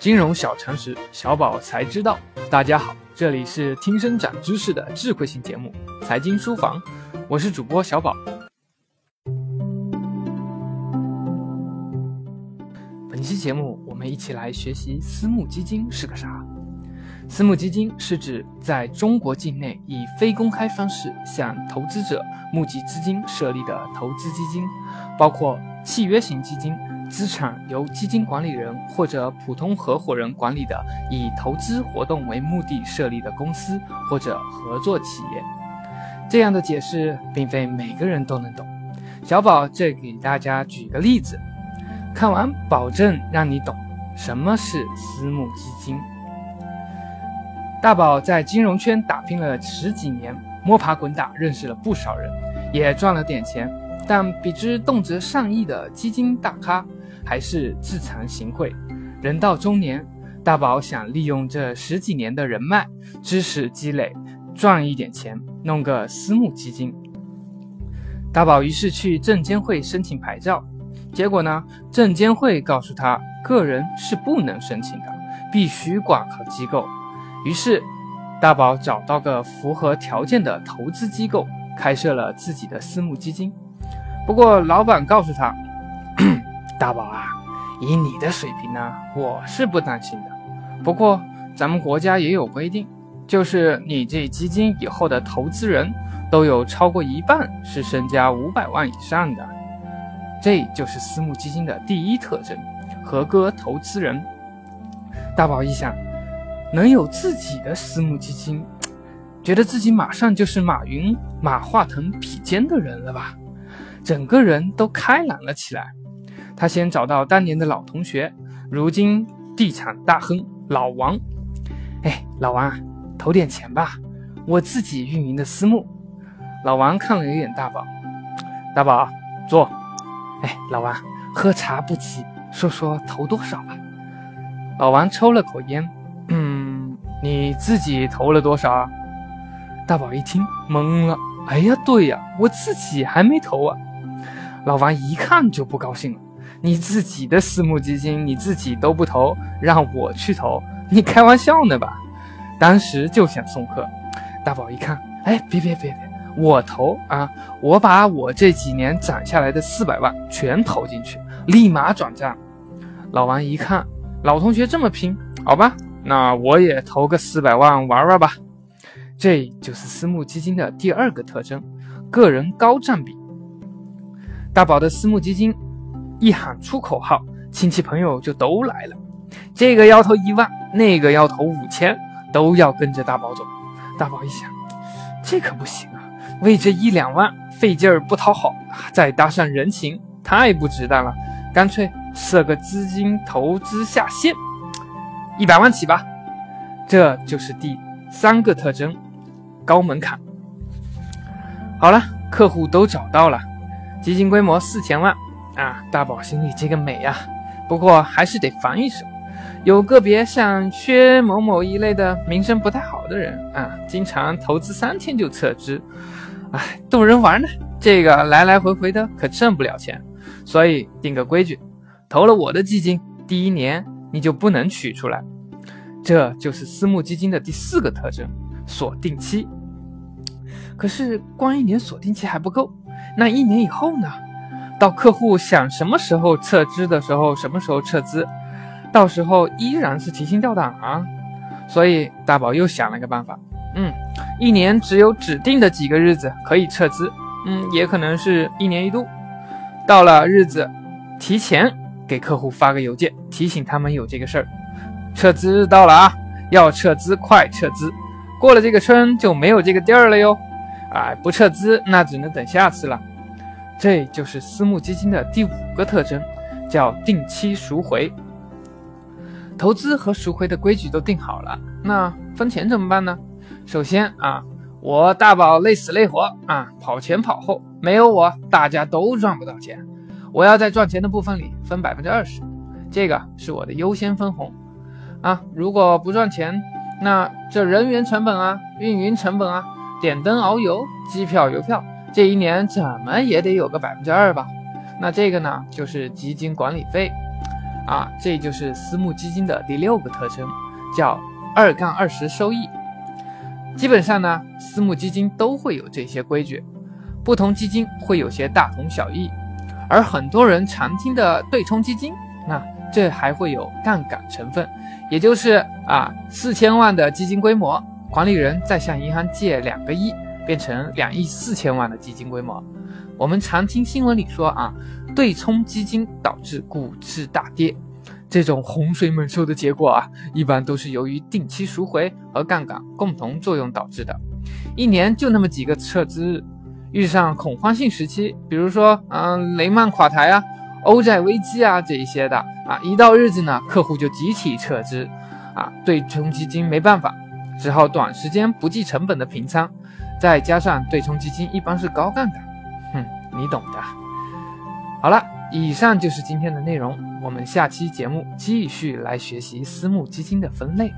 金融小常识，小宝才知道。大家好，这里是听声长知识的智慧型节目《财经书房》，我是主播小宝。本期节目，我们一起来学习私募基金是个啥。私募基金是指在中国境内以非公开方式向投资者募集资金设立的投资基金，包括契约型基金、资产由基金管理人或者普通合伙人管理的以投资活动为目的设立的公司或者合作企业。这样的解释并非每个人都能懂，小宝这给大家举个例子，看完保证让你懂什么是私募基金。大宝在金融圈打拼了十几年，摸爬滚打，认识了不少人，也赚了点钱。但比之动辄上亿的基金大咖，还是自惭形秽。人到中年，大宝想利用这十几年的人脉、知识积累，赚一点钱，弄个私募基金。大宝于是去证监会申请牌照，结果呢，证监会告诉他，个人是不能申请的，必须挂靠机构。于是，大宝找到个符合条件的投资机构，开设了自己的私募基金。不过，老板告诉他：“大宝啊，以你的水平呢，我是不担心的。不过，咱们国家也有规定，就是你这基金以后的投资人都有超过一半是身家五百万以上的。这就是私募基金的第一特征——合格投资人。”大宝一想。能有自己的私募基金，觉得自己马上就是马云、马化腾比肩的人了吧？整个人都开朗了起来。他先找到当年的老同学，如今地产大亨老王。哎，老王，投点钱吧，我自己运营的私募。老王看了一眼大宝，大宝坐。哎，老王，喝茶不急，说说投多少吧。老王抽了口烟。嗯你自己投了多少啊？大宝一听懵了。哎呀，对呀，我自己还没投啊！老王一看就不高兴了。你自己的私募基金你自己都不投，让我去投，你开玩笑呢吧？当时就想送客。大宝一看，哎，别别别别，我投啊！我把我这几年攒下来的四百万全投进去，立马转账。老王一看，老同学这么拼，好吧。那我也投个四百万玩玩吧，这就是私募基金的第二个特征，个人高占比。大宝的私募基金一喊出口号，亲戚朋友就都来了，这个要投一万，那个要投五千，都要跟着大宝走。大宝一想，这可不行啊，为这一两万费劲儿不讨好，再搭上人情，太不值当了，干脆设个资金投资下限。一百万起吧，这就是第三个特征，高门槛。好了，客户都找到了，基金规模四千万啊！大宝心里这个美呀，不过还是得防一手，有个别像薛某某一类的名声不太好的人啊，经常投资三天就撤资，哎，逗人玩呢。这个来来回回的可挣不了钱，所以定个规矩，投了我的基金，第一年。你就不能取出来，这就是私募基金的第四个特征——锁定期。可是光一年锁定期还不够，那一年以后呢？到客户想什么时候撤资的时候，什么时候撤资，到时候依然是提心吊胆啊！所以大宝又想了个办法，嗯，一年只有指定的几个日子可以撤资，嗯，也可能是一年一度，到了日子，提前。给客户发个邮件，提醒他们有这个事儿，撤资到了啊，要撤资快撤资，过了这个村就没有这个地儿了哟，哎，不撤资那只能等下次了。这就是私募基金的第五个特征，叫定期赎回。投资和赎回的规矩都定好了，那分钱怎么办呢？首先啊，我大宝累死累活啊，跑前跑后，没有我大家都赚不到钱。我要在赚钱的部分里分百分之二十，这个是我的优先分红啊！如果不赚钱，那这人员成本啊、运营成本啊、点灯熬油、机票邮票，这一年怎么也得有个百分之二吧？那这个呢，就是基金管理费啊，这就是私募基金的第六个特征，叫二杠二十收益。基本上呢，私募基金都会有这些规矩，不同基金会有些大同小异。而很多人常听的对冲基金，那这还会有杠杆成分，也就是啊，四千万的基金规模，管理人再向银行借两个亿，变成两亿四千万的基金规模。我们常听新闻里说啊，对冲基金导致股市大跌。这种洪水猛兽的结果啊，一般都是由于定期赎回和杠杆共同作用导致的。一年就那么几个撤资日，遇上恐慌性时期，比如说嗯雷曼垮台啊、欧债危机啊这一些的啊，一到日子呢，客户就集体撤资啊，对冲基金没办法，只好短时间不计成本的平仓。再加上对冲基金一般是高杠杆，哼，你懂的。好了，以上就是今天的内容。我们下期节目继续来学习私募基金的分类。